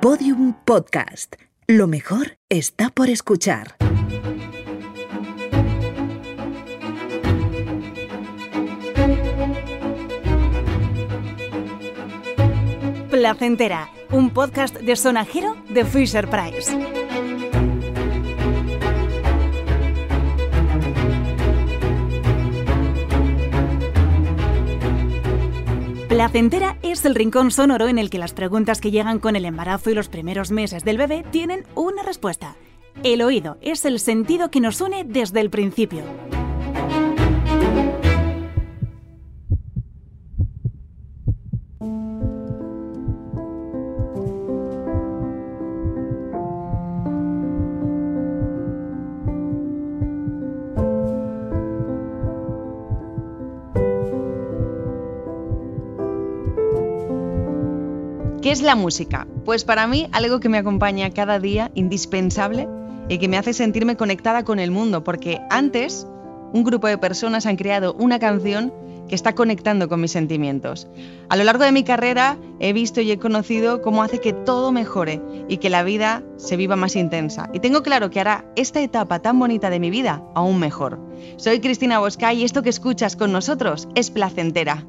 Podium Podcast. Lo mejor está por escuchar. Placentera, un podcast de sonajero de Fisher Price. Placentera es el rincón sonoro en el que las preguntas que llegan con el embarazo y los primeros meses del bebé tienen una respuesta. El oído es el sentido que nos une desde el principio. ¿Qué es la música? Pues para mí algo que me acompaña cada día, indispensable, y que me hace sentirme conectada con el mundo, porque antes un grupo de personas han creado una canción que está conectando con mis sentimientos. A lo largo de mi carrera he visto y he conocido cómo hace que todo mejore y que la vida se viva más intensa. Y tengo claro que hará esta etapa tan bonita de mi vida aún mejor. Soy Cristina Bosca y esto que escuchas con nosotros es placentera.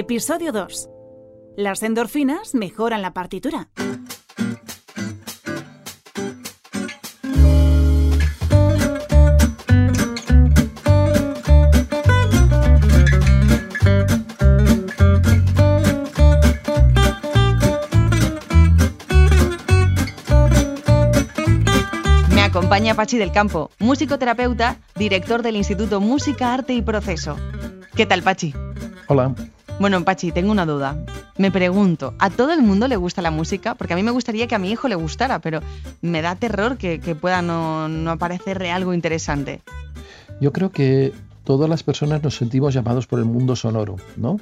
Episodio 2. Las endorfinas mejoran la partitura. Me acompaña Pachi del Campo, musicoterapeuta, director del Instituto Música, Arte y Proceso. ¿Qué tal, Pachi? Hola. Bueno, Pachi, tengo una duda. Me pregunto, ¿a todo el mundo le gusta la música? Porque a mí me gustaría que a mi hijo le gustara, pero me da terror que, pueda no, no aparecerle algo interesante. Yo creo que todas las personas nos sentimos llamados por el mundo sonoro, ¿no?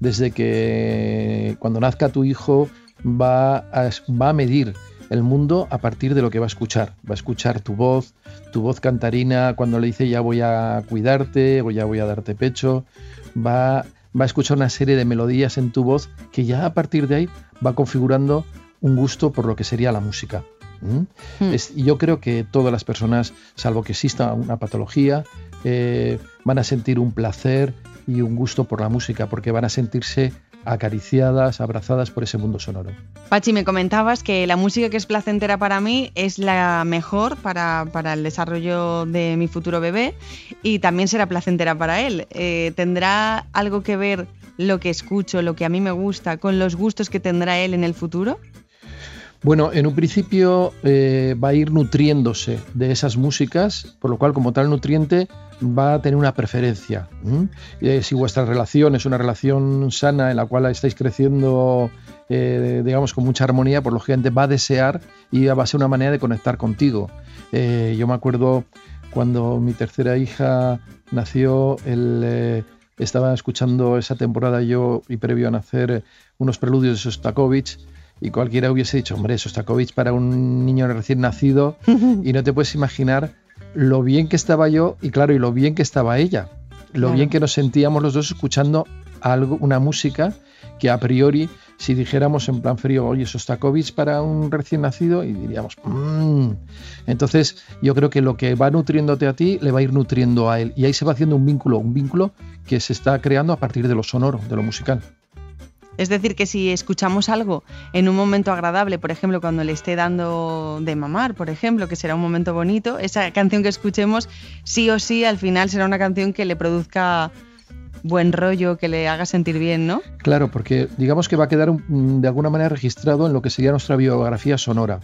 Desde que cuando nazca tu hijo va a, va a medir el mundo a partir de lo que va a escuchar. Va a escuchar tu voz, tu voz cantarina cuando le dice ya voy a cuidarte o ya voy a darte pecho. Va, va a escuchar una serie de melodías en tu voz que ya a partir de ahí va configurando un gusto por lo que sería la música. ¿Mm? Hmm. Es- yo creo que todas las personas, salvo que exista una patología, eh, van a sentir un placer y un gusto por la música, porque van a sentirse acariciadas, abrazadas por ese mundo sonoro. Pachi, me comentabas que la música que es placentera para mí es la mejor para, para el desarrollo de mi futuro bebé y también será placentera para él. Eh, ¿Tendrá algo que ver lo que escucho, lo que a mí me gusta, con los gustos que tendrá él en el futuro? Bueno, en un principio eh, va a ir nutriéndose de esas músicas, por lo cual como tal nutriente va a tener una preferencia. Eh, si vuestra relación es una relación sana en la cual estáis creciendo, eh, digamos, con mucha armonía, pues lógicamente va a desear y va a ser una manera de conectar contigo. Eh, yo me acuerdo cuando mi tercera hija nació, él, eh, estaba escuchando esa temporada yo y previo a nacer unos preludios de Sostakovich y cualquiera hubiese dicho, hombre, Sostakovich para un niño recién nacido y no te puedes imaginar lo bien que estaba yo y claro, y lo bien que estaba ella, lo Claro. bien que nos sentíamos los dos escuchando algo, una música que a priori, si dijéramos en plan frío, oye, Sostakovich para un recién nacido, y diríamos, "Mm". entonces yo creo que lo que va nutriéndote a ti le va a ir nutriendo a él y ahí se va haciendo un vínculo, un vínculo que se está creando a partir de lo sonoro, de lo musical. Es decir, que si escuchamos algo en un momento agradable, por ejemplo, cuando le esté dando de mamar, por ejemplo, que será un momento bonito, esa canción que escuchemos, sí o sí, al final será una canción que le produzca buen rollo, que le haga sentir bien, ¿no? Claro, porque digamos que va a quedar mm, de alguna manera registrado en lo que sería nuestra biografía sonora.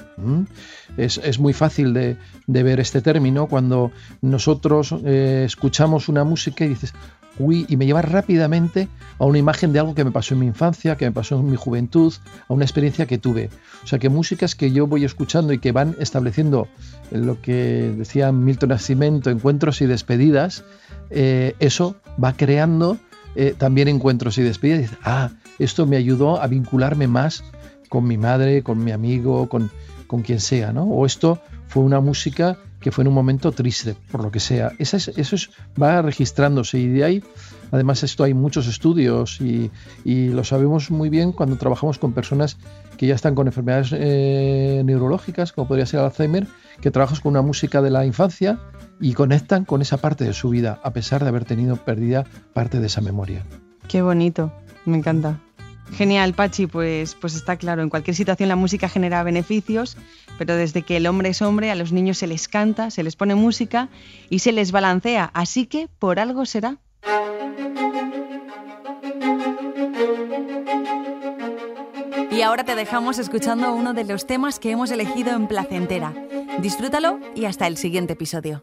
Es, muy fácil de, de ver este término cuando nosotros eh, escuchamos una música y dices, uy, y me lleva rápidamente a una imagen de algo que me pasó en mi infancia, que me pasó en mi juventud, a una experiencia que tuve. O sea, que músicas que yo voy escuchando y que van estableciendo lo que decía Milton Nascimento, encuentros y despedidas, eh, eso va creando eh, también encuentros y despedidas. Y dices, ah, esto me ayudó a vincularme más con mi madre, con mi amigo, con, con quien sea, ¿no? O esto fue una música que fue en un momento triste, por lo que sea. Eso, es, eso es, va registrándose y de ahí, además esto hay muchos estudios y, y lo sabemos muy bien cuando trabajamos con personas que ya están con enfermedades eh, neurológicas, como podría ser Alzheimer, que trabajas con una música de la infancia y conectan con esa parte de su vida, a pesar de haber tenido perdida parte de esa memoria. Qué bonito, me encanta. Genial, Pachi, pues, pues está claro, en cualquier situación la música genera beneficios, pero desde que el hombre es hombre, a los niños se les canta, se les pone música y se les balancea, así que por algo será. Y ahora te dejamos escuchando uno de los temas que hemos elegido en Placentera. Disfrútalo y hasta el siguiente episodio.